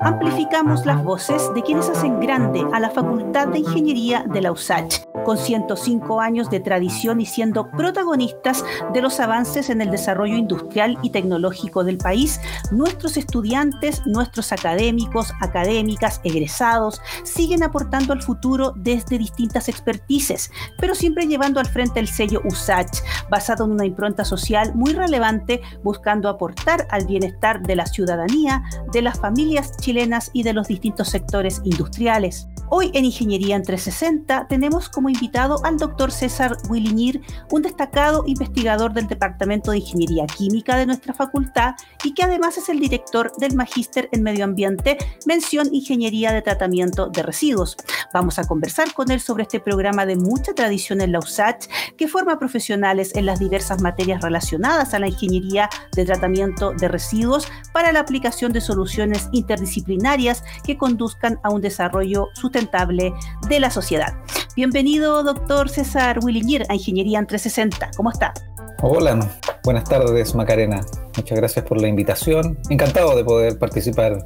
Amplificamos las voces de quienes hacen grande a la Facultad de Ingeniería de la USACH con 105 años de tradición y siendo protagonistas de los avances en el desarrollo industrial y tecnológico del país, nuestros estudiantes, nuestros académicos, académicas, egresados, siguen aportando al futuro desde distintas expertices, pero siempre llevando al frente el sello USACH, basado en una impronta social muy relevante, buscando aportar al bienestar de la ciudadanía, de las familias chilenas y de los distintos sectores industriales. Hoy en Ingeniería en 360 tenemos como invitado al doctor César Williñir, un destacado investigador del Departamento de Ingeniería Química de nuestra facultad y que además es el director del Magíster en Medio Ambiente, mención Ingeniería de Tratamiento de Residuos. Vamos a conversar con él sobre este programa de mucha tradición en la USACH que forma profesionales en las diversas materias relacionadas a la ingeniería de tratamiento de residuos para la aplicación de soluciones interdisciplinarias que conduzcan a un desarrollo sustentable de la sociedad. Bienvenido, doctor César Willinger, a Ingeniería en 360. ¿Cómo está? Hola, buenas tardes, Macarena. Muchas gracias por la invitación. Encantado de poder participar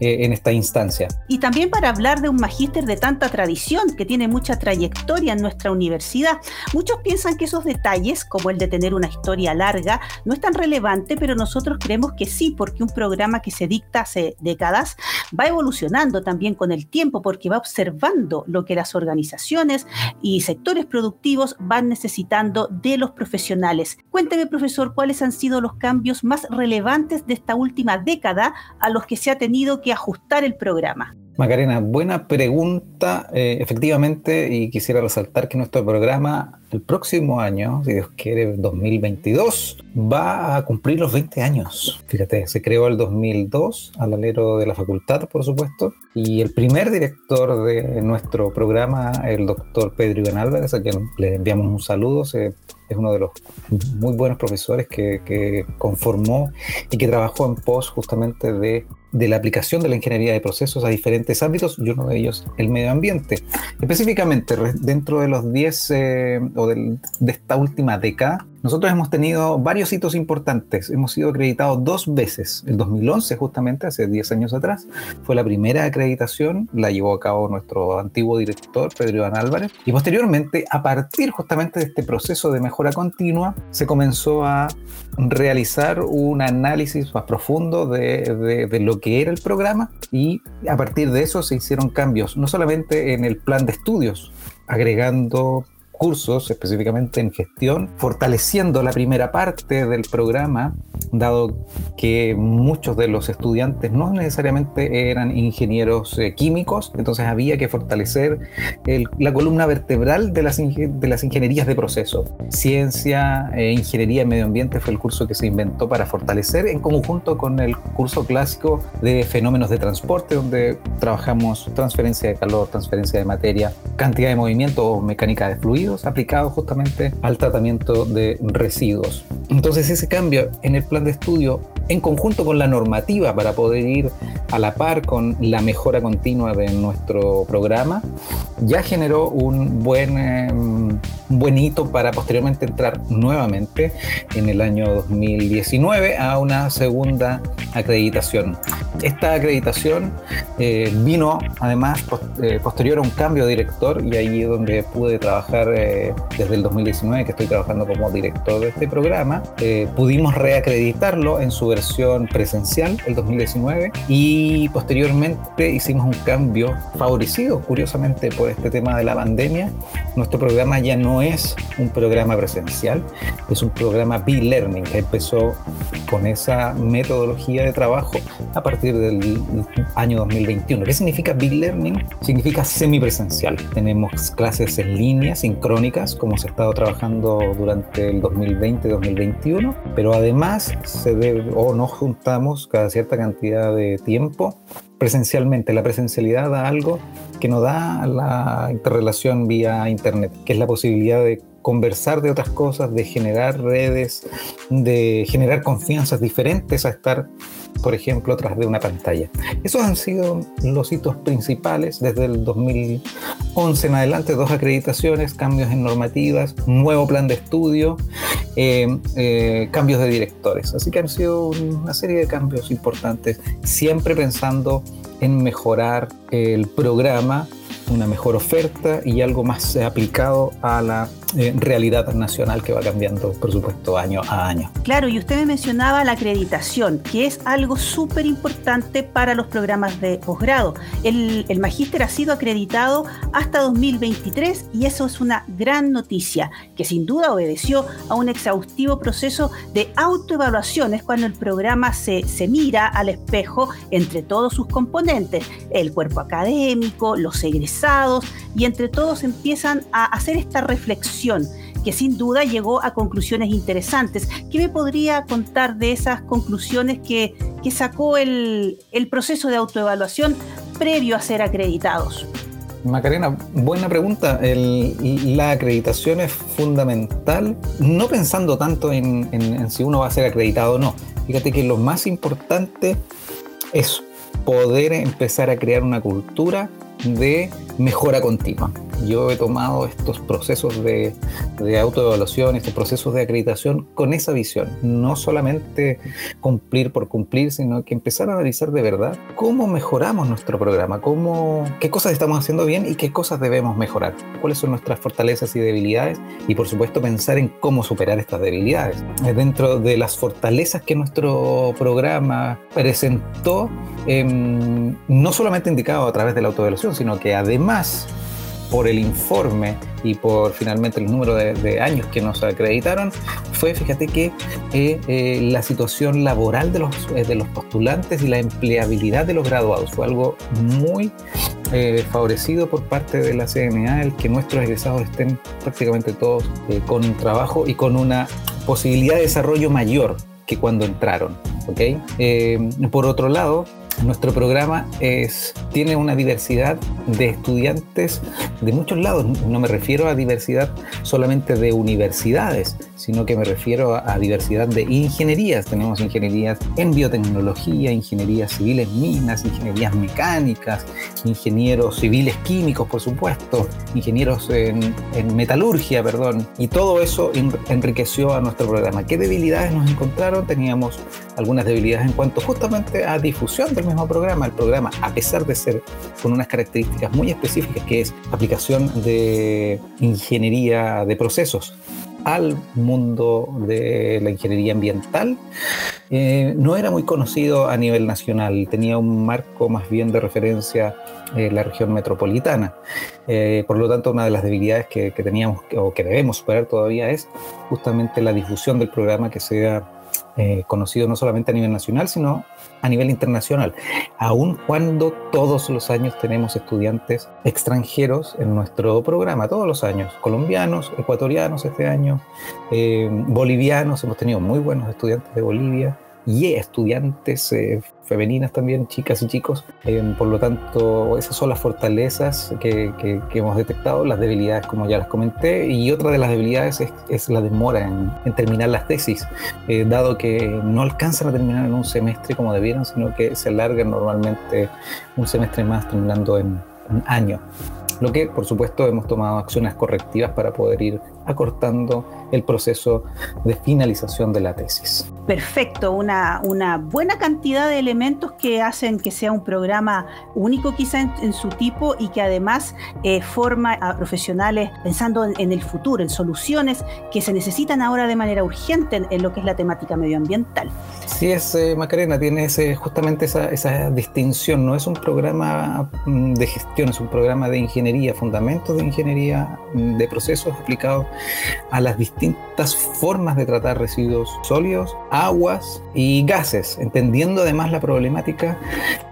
eh, en esta instancia. Y también para hablar de un magíster de tanta tradición, que tiene mucha trayectoria en nuestra universidad. Muchos piensan que esos detalles, como el de tener una historia larga, no es tan relevante, pero nosotros creemos que sí, porque un programa que se dicta hace décadas va evolucionando también con el tiempo, porque va observando lo que las organizaciones y sectores productivos van necesitando de los profesionales. Cuénteme, profesor, cuáles han sido los cambios más relevantes de esta última década a los que se ha tenido que ajustar el programa? Macarena, buena pregunta, eh, efectivamente, y quisiera resaltar que nuestro programa el próximo año, si Dios quiere, 2022, va a cumplir los 20 años. Fíjate, se creó el 2002 al alero de la facultad, por supuesto, y el primer director de nuestro programa, el doctor Pedro Iván Álvarez, a quien le enviamos un saludo, es uno de los muy buenos profesores que, que conformó y que trabajó en pos justamente de de la aplicación de la ingeniería de procesos a diferentes ámbitos y uno de ellos el medio ambiente. Específicamente, dentro de los 10 eh, o de esta última década, nosotros hemos tenido varios hitos importantes. Hemos sido acreditados dos veces. El 2011, justamente, hace 10 años atrás, fue la primera acreditación, la llevó a cabo nuestro antiguo director, Pedro Iván Álvarez. Y posteriormente, a partir justamente de este proceso de mejora continua, se comenzó a realizar un análisis más profundo de, de lo que era el programa y a partir de eso se hicieron cambios, no solamente en el plan de estudios, agregando cursos específicamente en gestión, fortaleciendo la primera parte del programa, dado que muchos de los estudiantes no necesariamente eran ingenieros eh, químicos, entonces había que fortalecer la columna vertebral de las, de las ingenierías de proceso. Ciencia e ingeniería en medio ambiente fue el curso que se inventó para fortalecer en conjunto con el curso clásico de fenómenos de transporte, donde trabajamos transferencia de calor, transferencia de materia, cantidad de movimiento o mecánica de aplicados justamente al tratamiento de residuos. Entonces ese cambio en el plan de estudio en conjunto con la normativa para poder ir a la par con la mejora continua de nuestro programa, ya generó un buen, em, buen hito para posteriormente entrar nuevamente en el año 2019 a una segunda acreditación. Esta acreditación eh, vino además eh, posterior a un cambio de director y ahí es donde pude trabajar eh, desde el 2019 que estoy trabajando como director de este programa. pudimos reacreditarlo en su versión presencial el 2019 y posteriormente hicimos un cambio favorecido curiosamente por este tema de la pandemia. Nuestro programa ya no es un programa presencial, es un programa B-Learning que empezó con esa metodología de trabajo a partir del año 2021. ¿Qué significa Big Learning? Significa semipresencial. Tenemos clases en línea, sincrónicas, como se ha estado trabajando durante el 2020-2021, pero además se debe, o nos juntamos cada cierta cantidad de tiempo presencialmente. La presencialidad da algo que nos da la interrelación vía Internet, que es la posibilidad de conversar de otras cosas, de generar redes, de generar confianzas diferentes a estar, por ejemplo, tras de una pantalla. Esos han sido los hitos principales desde el 2011 en adelante, dos acreditaciones, cambios en normativas, nuevo plan de estudio cambios de directores. Así que han sido una serie de cambios importantes, siempre pensando en mejorar el programa una mejor oferta y algo más aplicado a la eh, realidad nacional que va cambiando, por supuesto, año a año. Claro, y usted me mencionaba la acreditación, que es algo súper importante para los programas de posgrado. El, el magíster ha sido acreditado hasta 2023 y eso es una gran noticia, que sin duda obedeció a un exhaustivo proceso de autoevaluación. Es cuando el programa se, se mira al espejo entre todos sus componentes, el cuerpo académico, los y entre todos empiezan a hacer esta reflexión que sin duda llegó a conclusiones interesantes. ¿Qué me podría contar de esas conclusiones que, sacó el, proceso de autoevaluación previo a ser acreditados? Macarena, buena pregunta. la acreditación es fundamental, no pensando tanto en, en, si uno va a ser acreditado o no. Fíjate que lo más importante es poder empezar a crear una cultura de mejora continua yo he tomado estos procesos de, autoevaluación, estos procesos de acreditación con esa visión. No solamente cumplir por cumplir, sino que empezar a analizar de verdad cómo mejoramos nuestro programa, cómo, qué cosas estamos haciendo bien y qué cosas debemos mejorar, cuáles son nuestras fortalezas y debilidades y por supuesto pensar en cómo superar estas debilidades. Dentro de las fortalezas que nuestro programa presentó, eh, no solamente indicado a través de la autoevaluación, sino que además por el informe y por finalmente el número de, años que nos acreditaron, fue, fíjate que eh, eh, la situación laboral de los, eh, de los postulantes y la empleabilidad de los graduados fue algo muy favorecido por parte de la CNA, el que nuestros egresados estén prácticamente todos con un trabajo y con una posibilidad de desarrollo mayor que cuando entraron. ¿okay? por otro lado, nuestro programa es, tiene una diversidad de estudiantes de muchos lados. No me refiero a diversidad solamente de universidades, sino que me refiero a, diversidad de ingenierías. Tenemos ingenierías en biotecnología, ingenierías civiles minas, ingenierías mecánicas, ingenieros civiles químicos, por supuesto, ingenieros en, en metalurgia, perdón. Y todo eso enriqueció a nuestro programa. ¿Qué debilidades nos encontraron? Teníamos algunas debilidades en cuanto justamente a difusión del mismo programa. El programa, a pesar de ser con unas características muy específicas, que es aplicación de ingeniería de procesos al mundo de la ingeniería ambiental, eh, no era muy conocido a nivel nacional, tenía un marco más bien de referencia en la región metropolitana. Eh, por lo tanto, una de las debilidades que, que teníamos o que debemos superar todavía es justamente la difusión del programa que sea eh, conocido no solamente a nivel nacional, sino a nivel internacional, aun cuando todos los años tenemos estudiantes extranjeros en nuestro programa, todos los años, colombianos, ecuatorianos este año, eh, bolivianos, hemos tenido muy buenos estudiantes de Bolivia, y estudiantes eh, femeninas también, chicas y chicos. Eh, por lo tanto, esas son las fortalezas que, hemos detectado, las debilidades como ya las comenté, y otra de las debilidades es, la demora en, terminar las tesis, eh, dado que no alcanzan a terminar en un semestre como debieran, sino que se alargan normalmente un semestre más terminando en un año. Lo que, por supuesto, hemos tomado acciones correctivas para poder ir acortando el proceso de finalización de la tesis. Perfecto, una, una buena cantidad de elementos que hacen que sea un programa único quizá en, su tipo y que además eh, forma a profesionales pensando en, el futuro, en soluciones que se necesitan ahora de manera urgente en, lo que es la temática medioambiental. Sí es, eh, Macarena, tiene justamente esa, esa distinción, no es un programa mm, de gestión, es un programa de ingeniería, fundamentos de ingeniería mm, de procesos aplicados a las distintas formas de tratar residuos sólidos, aguas y gases, entendiendo además la problemática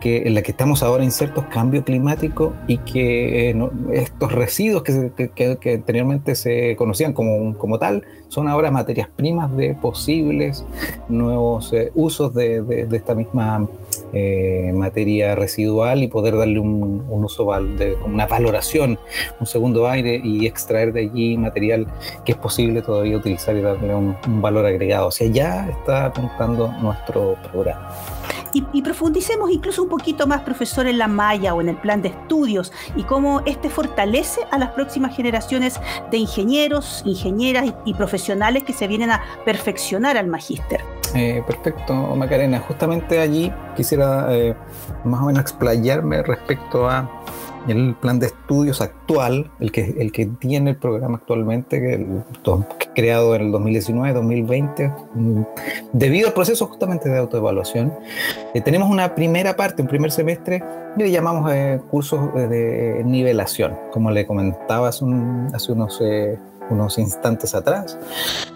que, en la que estamos ahora insertos, cambio climático y que eh, estos residuos que, anteriormente se conocían como, como tal son ahora materias primas de posibles nuevos eh, usos de, de, esta misma eh, materia residual y poder darle un, uso, de, una valoración, un segundo aire y extraer de allí material que es posible todavía utilizar y darle un, valor agregado. O sea, ya está apuntando nuestro programa. Y, profundicemos incluso un poquito más, profesor, en la malla o en el plan de estudios y cómo este fortalece a las próximas generaciones de ingenieros, ingenieras y, profesionales que se vienen a perfeccionar al magíster. Eh, perfecto, Macarena. Justamente allí quisiera eh, más o menos explayarme respecto a el plan de estudios actual, el que, el que tiene el programa actualmente, que, el, creado en el 2019-2020, mm, debido al proceso justamente de autoevaluación, eh, tenemos una primera parte, un primer semestre, que le llamamos eh, cursos de nivelación, como le comentaba hace, hace unos... Eh, unos instantes atrás.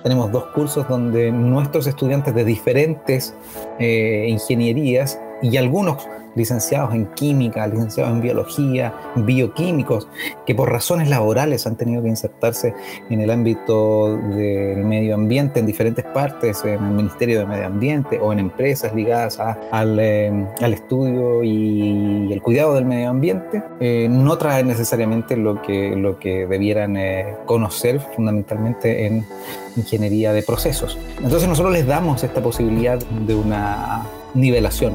Tenemos dos cursos donde nuestros estudiantes de diferentes ingenierías y algunos licenciados en química, licenciados en biología, bioquímicos, que por razones laborales han tenido que insertarse en el ámbito del medio ambiente en diferentes partes, en el Ministerio de Medio Ambiente o en empresas ligadas al, eh, al, estudio y, el cuidado del medio ambiente, eh, no traen necesariamente lo que, lo que debieran eh, conocer fundamentalmente en ingeniería de procesos. Entonces nosotros les damos esta posibilidad de una nivelación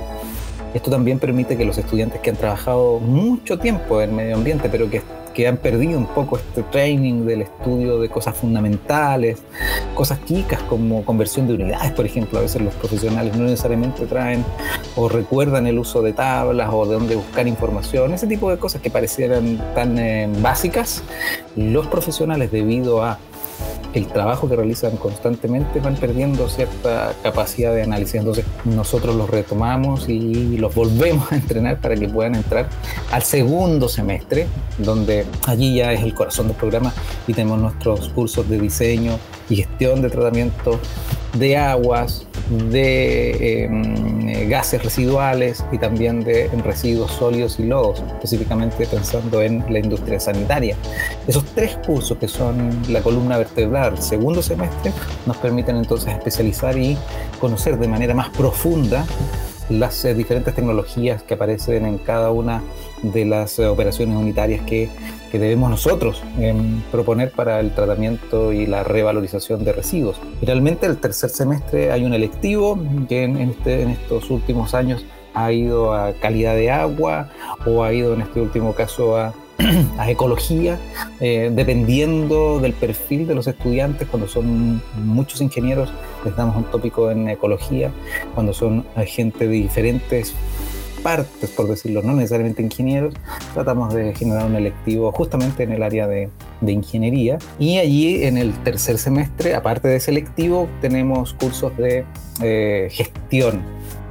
esto también permite que los estudiantes que han trabajado mucho tiempo en medio ambiente, pero que, que han perdido un poco este training del estudio de cosas fundamentales, cosas chicas como conversión de unidades, por ejemplo, a veces los profesionales no necesariamente traen o recuerdan el uso de tablas o de dónde buscar información, ese tipo de cosas que parecieran tan eh, básicas, los profesionales debido a el trabajo que realizan constantemente van perdiendo cierta capacidad de análisis. Entonces nosotros los retomamos y los volvemos a entrenar para que puedan entrar al segundo semestre, donde allí ya es el corazón del programa y tenemos nuestros cursos de diseño y gestión de tratamiento de aguas, de em, eh, gases residuales y también de residuos sólidos y lodos, específicamente pensando en la industria sanitaria. Esos tres cursos que son la columna vertebral, segundo semestre, nos permiten entonces especializar y conocer de manera más profunda las eh, diferentes tecnologías que aparecen en cada una de las eh, operaciones unitarias que, que debemos nosotros em, proponer para el tratamiento y la revalorización de residuos. Finalmente, el tercer semestre hay un electivo que en, este, en estos últimos años ha ido a calidad de agua o ha ido en este último caso a ecología, eh, dependiendo del perfil de los estudiantes, cuando son muchos ingenieros, les damos un tópico en ecología, cuando son gente de diferentes partes, por decirlo, no necesariamente ingenieros, tratamos de generar un electivo justamente en el área de, ingeniería. Y allí en el tercer semestre, aparte de ese electivo, tenemos cursos de eh, gestión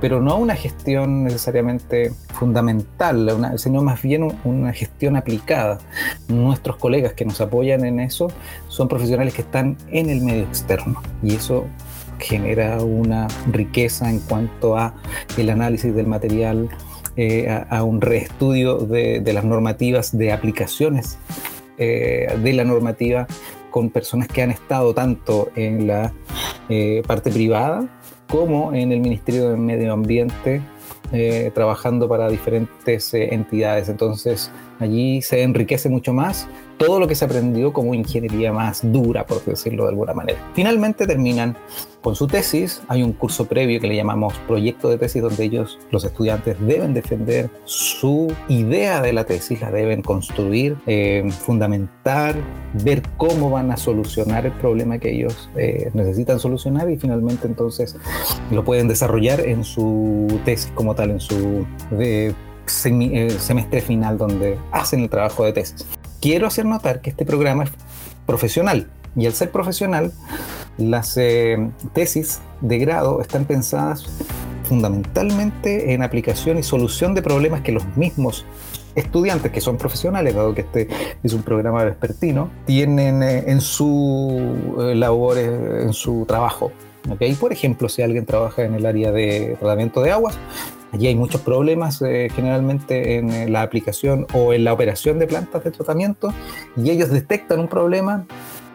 pero no una gestión necesariamente fundamental, sino más bien una gestión aplicada. Nuestros colegas que nos apoyan en eso son profesionales que están en el medio externo y eso genera una riqueza en cuanto a el análisis del material, eh, a, un reestudio de, las normativas, de aplicaciones eh, de la normativa con personas que han estado tanto en la eh, parte privada como en el Ministerio de Medio Ambiente, trabajando para diferentes entidades. Entonces allí se enriquece mucho más todo lo que se aprendió como ingeniería más dura, por decirlo de alguna manera. Finalmente terminan con su tesis. Hay un curso previo que le llamamos proyecto de tesis, donde ellos, los estudiantes, deben defender su idea de la tesis, la deben construir, eh, fundamentar, ver cómo van a solucionar el problema que ellos eh, necesitan solucionar y finalmente entonces lo pueden desarrollar en su tesis como tal, en su eh, semestre final donde hacen el trabajo de tesis quiero hacer notar que este programa es profesional y al ser profesional, las eh, tesis de grado están pensadas fundamentalmente en aplicación y solución de problemas que los mismos estudiantes que son profesionales, dado que este es un programa vespertino, tienen eh, en su eh, labor, en su trabajo. Por ejemplo, si alguien trabaja en el área de tratamiento de aguas, Allí hay muchos problemas eh, generalmente en eh, la aplicación o en la operación de plantas de tratamiento y ellos detectan un problema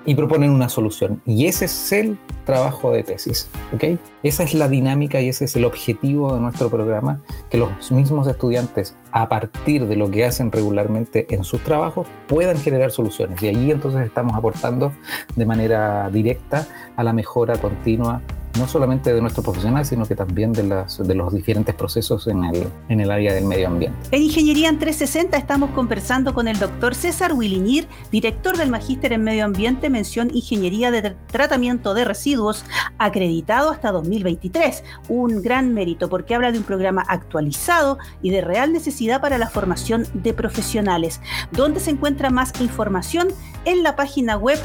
y proponen una solución. Y ese es el trabajo de tesis. ¿okay? Esa es la dinámica y ese es el objetivo de nuestro programa, que los mismos estudiantes, a partir de lo que hacen regularmente en sus trabajos, puedan generar soluciones. Y allí entonces estamos aportando de manera directa a la mejora continua no solamente de nuestro profesional, sino que también de, las, de los diferentes procesos en el, en el área del medio ambiente. En Ingeniería en 360 estamos conversando con el doctor César Willinir, director del Magíster en Medio Ambiente, mención Ingeniería de Tratamiento de Residuos, acreditado hasta 2023. Un gran mérito porque habla de un programa actualizado y de real necesidad para la formación de profesionales. ¿Dónde se encuentra más información? En la página web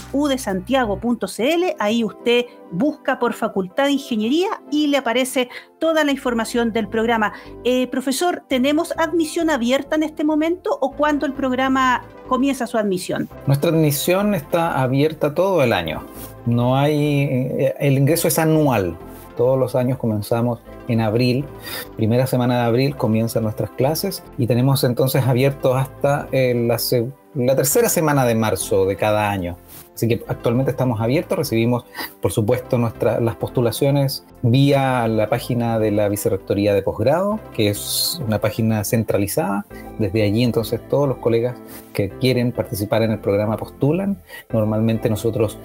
posgradosudesantiago.cl. Posgradosudesantiago.cl, ahí usted busca por Facultad de Ingeniería y le aparece toda la información del programa. Eh, profesor, ¿tenemos admisión abierta en este momento o cuándo el programa comienza su admisión? Nuestra admisión está abierta todo el año. No hay, eh, el ingreso es anual. Todos los años comenzamos en abril, primera semana de abril comienzan nuestras clases y tenemos entonces abierto hasta eh, la, la tercera semana de marzo de cada año. Así que actualmente estamos abiertos, recibimos por supuesto nuestras las postulaciones vía la página de la Vicerrectoría de Posgrado, que es una página centralizada. Desde allí entonces todos los colegas que quieren participar en el programa postulan. Normalmente nosotros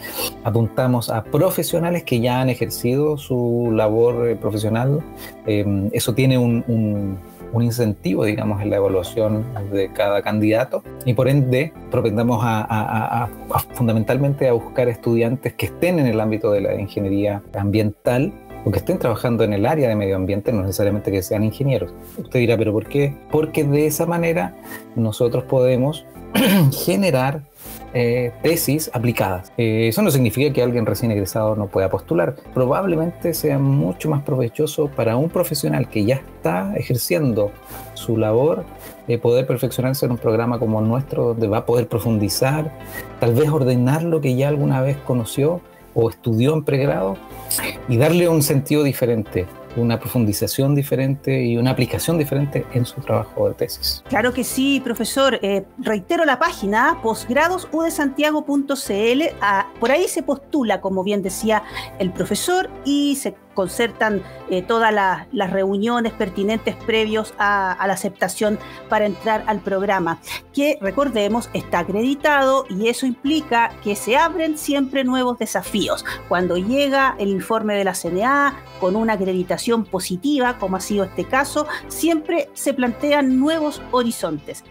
apuntamos a profesionales que ya han ejercido su labor eh, profesional. Em, eso tiene un un incentivo, digamos, en la evaluación de cada candidato y por ende propendamos a, fundamentalmente a buscar estudiantes que estén en el ámbito de la ingeniería ambiental o que estén trabajando en el área de medio ambiente, no necesariamente que sean ingenieros. Usted dirá, pero ¿por qué? Porque de esa manera nosotros podemos generar eh, tesis aplicadas. Eh, eso no significa que alguien recién egresado no pueda postular. Probablemente sea mucho más provechoso para un profesional que ya está ejerciendo su labor de poder perfeccionarse en un programa como nuestro, donde va a poder profundizar, tal vez ordenar lo que ya alguna vez conoció o estudió en pregrado y darle un sentido diferente una profundización diferente y una aplicación diferente en su trabajo de tesis. Claro que sí, profesor. Eh, reitero la página posgradosudesantiago.cl. Ah, por ahí se postula, como bien decía el profesor, y se concertan eh, todas las reuniones pertinentes previos a, la aceptación para entrar al programa, que recordemos está acreditado y eso implica que se abren siempre nuevos desafíos. Cuando llega el informe de la CNA con una acreditación positiva, como ha sido este caso, siempre se plantean nuevos horizontes.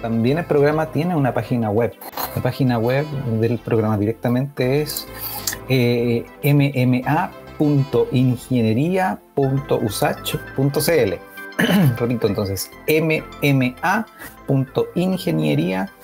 También el programa tiene una página web. La página web del programa directamente es eh, mma www.ingeniería.usach.cl. Repito entonces, mma.ingeniería.usach.cl.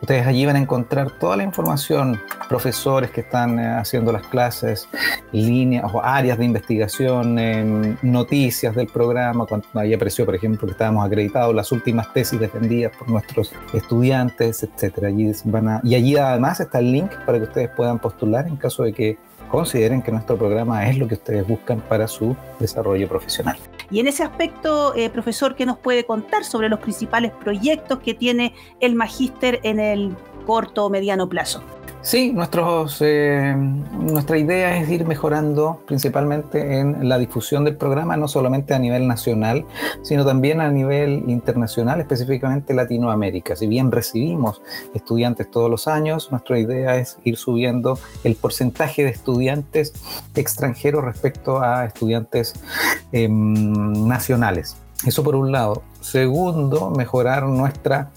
Ustedes allí van a encontrar toda la información, profesores que están eh, haciendo las clases, líneas o áreas de investigación, em, noticias del programa, cuando ahí apareció, por ejemplo, que estábamos acreditados, las últimas tesis defendidas por nuestros estudiantes, etcétera. Allí van y allí además está el link para que ustedes puedan postular en caso de que consideren que nuestro programa es lo que ustedes buscan para su desarrollo profesional. Y en ese aspecto, eh, profesor, ¿qué nos puede contar sobre los principales proyectos que tiene el magíster en el corto o mediano plazo? Sí, nuestros, eh, nuestra idea es ir mejorando principalmente en la difusión del programa, no solamente a nivel nacional, sino también a nivel internacional, específicamente Latinoamérica. Si bien recibimos estudiantes todos los años, nuestra idea es ir subiendo el porcentaje de estudiantes extranjeros respecto a estudiantes em, nacionales. Eso por un lado. Segundo, mejorar nuestra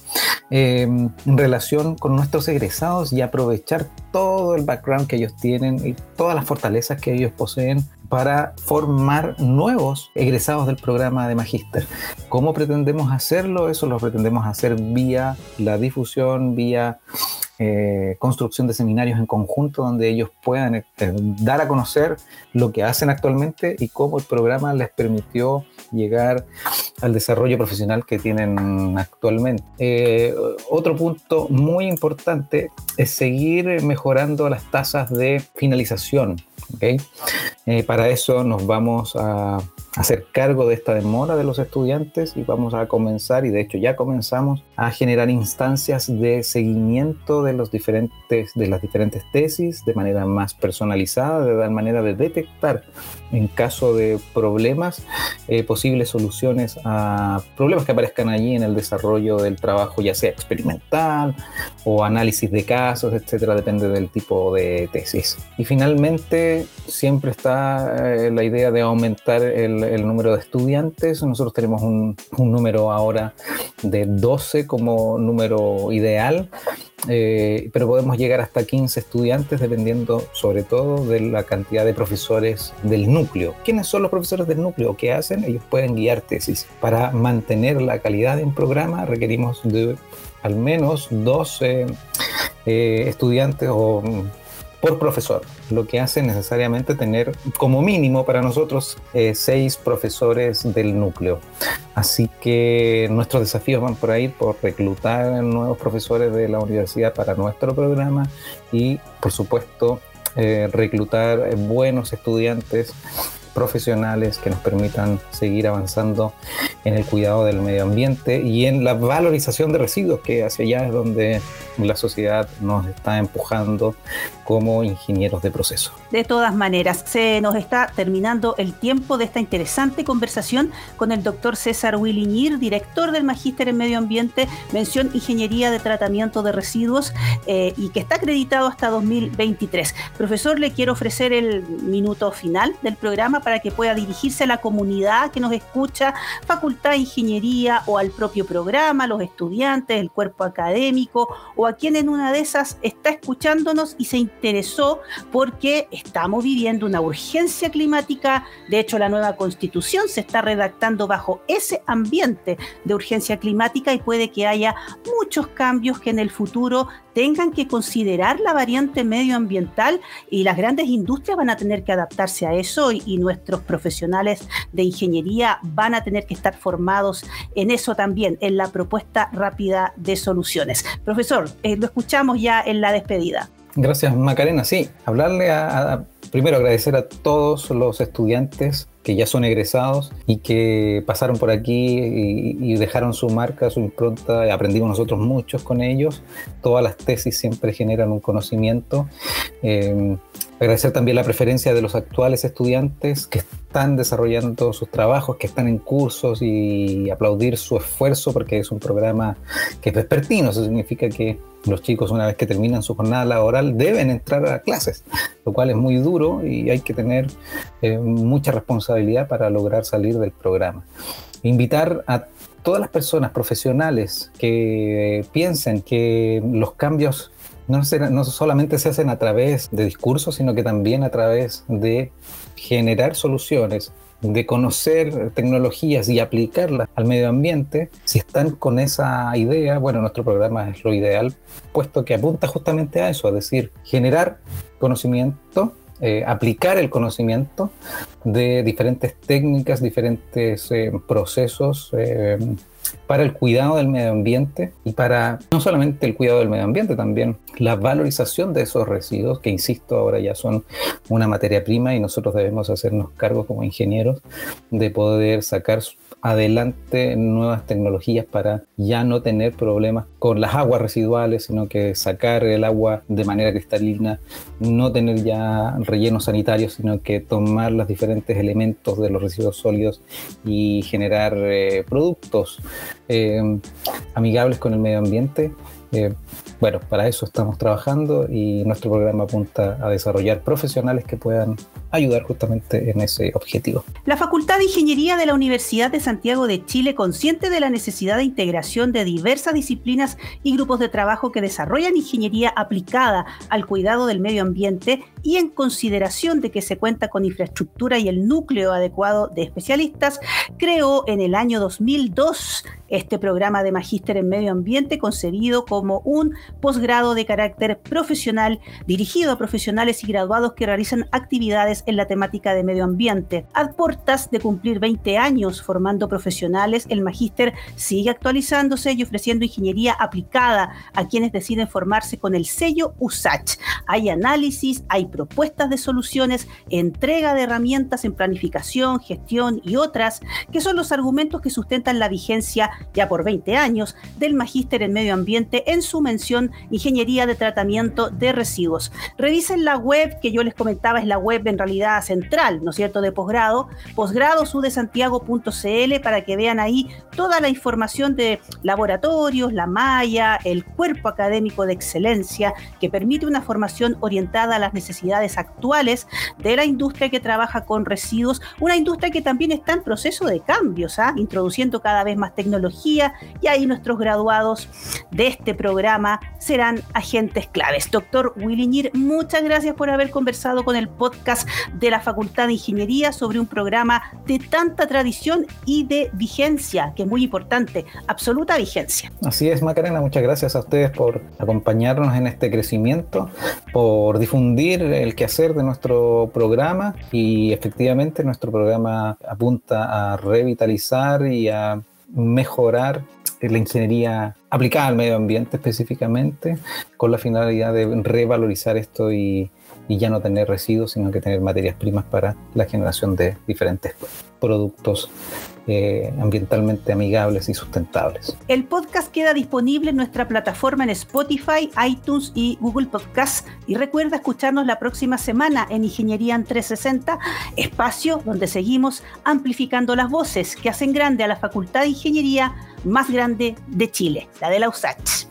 eh, relación con nuestros egresados y aprovechar todo el background que ellos tienen y todas las fortalezas que ellos poseen para formar nuevos egresados del programa de Magíster. ¿Cómo pretendemos hacerlo? Eso lo pretendemos hacer vía la difusión, vía eh, construcción de seminarios en conjunto donde ellos puedan eh, dar a conocer lo que hacen actualmente y cómo el programa les permitió llegar al desarrollo profesional que tienen actualmente. Eh, otro punto muy importante es seguir mejorando las tasas de finalización. ¿okay? Eh, para eso nos vamos a hacer cargo de esta demora de los estudiantes y vamos a comenzar, y de hecho ya comenzamos, a generar instancias de seguimiento de, los diferentes, de las diferentes tesis de manera más personalizada, de dar manera de detectar en caso de problemas eh, posibles soluciones a problemas que aparezcan allí en el desarrollo del trabajo, ya sea experimental o análisis de casos, etcétera, depende del tipo de tesis. Y finalmente, siempre está eh, la idea de aumentar el el, número de estudiantes. Nosotros tenemos un, número ahora de 12 como número ideal, eh, pero podemos llegar hasta 15 estudiantes dependiendo sobre todo de la cantidad de profesores del núcleo. ¿Quiénes son los profesores del núcleo? ¿Qué hacen? Ellos pueden guiar tesis. Para mantener la calidad en programa requerimos de al menos 12 eh, estudiantes o por profesor, lo que hace necesariamente tener como mínimo para nosotros eh, seis profesores del núcleo. Así que nuestros desafíos van por ahí, por reclutar nuevos profesores de la universidad para nuestro programa y, por supuesto, eh, reclutar buenos estudiantes profesionales que nos permitan seguir avanzando en el cuidado del medio ambiente y en la valorización de residuos, que hacia allá es donde la sociedad nos está empujando como ingenieros de proceso. De todas maneras, se nos está terminando el tiempo de esta interesante conversación con el doctor César Williñir, director del Magíster en Medio Ambiente, mención Ingeniería de Tratamiento de Residuos eh, y que está acreditado hasta 2023. Profesor, le quiero ofrecer el minuto final del programa para que pueda dirigirse a la comunidad que nos escucha, Facultad de Ingeniería o al propio programa, los estudiantes, el cuerpo académico o a quien en una de esas está escuchándonos y se interesó porque estamos viviendo una urgencia climática. De hecho, la nueva constitución se está redactando bajo ese ambiente de urgencia climática y puede que haya muchos cambios que en el futuro tengan que considerar la variante medioambiental y las grandes industrias van a tener que adaptarse a eso y, nuestros profesionales de ingeniería van a tener que estar formados en eso también, en la propuesta rápida de soluciones. Profesor, eh, lo escuchamos ya en la despedida. Gracias, Macarena. Sí, hablarle a, primero agradecer a todos los estudiantes que ya son egresados y que pasaron por aquí y, dejaron su marca, su impronta, aprendimos nosotros muchos con ellos. Todas las tesis siempre generan un conocimiento. Eh, agradecer también la preferencia de los actuales estudiantes que están desarrollando sus trabajos, que están en cursos y aplaudir su esfuerzo porque es un programa que es vespertino, eso significa que los chicos una vez que terminan su jornada laboral deben entrar a clases, lo cual es muy duro y hay que tener eh, mucha responsabilidad para lograr salir del programa. Invitar a todas las personas profesionales que piensen que los cambios no, no solamente se hacen a través de discursos, sino que también a través de generar soluciones de conocer tecnologías y aplicarlas al medio ambiente, si están con esa idea, bueno, nuestro programa es lo ideal, puesto que apunta justamente a eso, a decir, generar conocimiento, eh, aplicar el conocimiento de diferentes técnicas, diferentes eh, procesos. Eh, para el cuidado del medio ambiente y para no solamente el cuidado del medio ambiente, también la valorización de esos residuos, que insisto, ahora ya son una materia prima y nosotros debemos hacernos cargo como ingenieros de poder sacar adelante nuevas tecnologías para ya no tener problemas con las aguas residuales, sino que sacar el agua de manera cristalina, no tener ya rellenos sanitarios, sino que tomar los diferentes elementos de los residuos sólidos y generar eh, productos eh, amigables con el medio ambiente. Eh, bueno, para eso estamos trabajando y nuestro programa apunta a desarrollar profesionales que puedan ayudar justamente en ese objetivo. La Facultad de Ingeniería de la Universidad de Santiago de Chile, consciente de la necesidad de integración de diversas disciplinas y grupos de trabajo que desarrollan ingeniería aplicada al cuidado del medio ambiente y en consideración de que se cuenta con infraestructura y el núcleo adecuado de especialistas, creó en el año 2002 este programa de magíster en medio ambiente concebido como como un posgrado de carácter profesional dirigido a profesionales y graduados que realizan actividades en la temática de medio ambiente. A portas de cumplir 20 años formando profesionales, el magíster sigue actualizándose y ofreciendo ingeniería aplicada a quienes deciden formarse con el sello USACH. Hay análisis, hay propuestas de soluciones, entrega de herramientas en planificación, gestión y otras, que son los argumentos que sustentan la vigencia ya por 20 años del magíster en medio ambiente en su mención Ingeniería de Tratamiento de Residuos. Revisen la web que yo les comentaba, es la web en realidad central, ¿no es cierto?, de posgrado, posgradosudesantiago.cl para que vean ahí toda la información de laboratorios, la malla, el cuerpo académico de excelencia que permite una formación orientada a las necesidades actuales de la industria que trabaja con residuos, una industria que también está en proceso de cambios, ¿ah? introduciendo cada vez más tecnología y ahí nuestros graduados de este programa serán agentes claves. Doctor Williñir, muchas gracias por haber conversado con el podcast de la Facultad de Ingeniería sobre un programa de tanta tradición y de vigencia, que es muy importante, absoluta vigencia. Así es, Macarena, muchas gracias a ustedes por acompañarnos en este crecimiento, por difundir el quehacer de nuestro programa y efectivamente nuestro programa apunta a revitalizar y a mejorar la ingeniería aplicada al medio ambiente específicamente, con la finalidad de revalorizar esto y, ya no tener residuos, sino que tener materias primas para la generación de diferentes productos eh, ambientalmente amigables y sustentables. El podcast queda disponible en nuestra plataforma en Spotify, iTunes y Google Podcasts. Y recuerda escucharnos la próxima semana en Ingeniería en 360, espacio donde seguimos amplificando las voces que hacen grande a la Facultad de Ingeniería más grande de Chile, la de la USACH.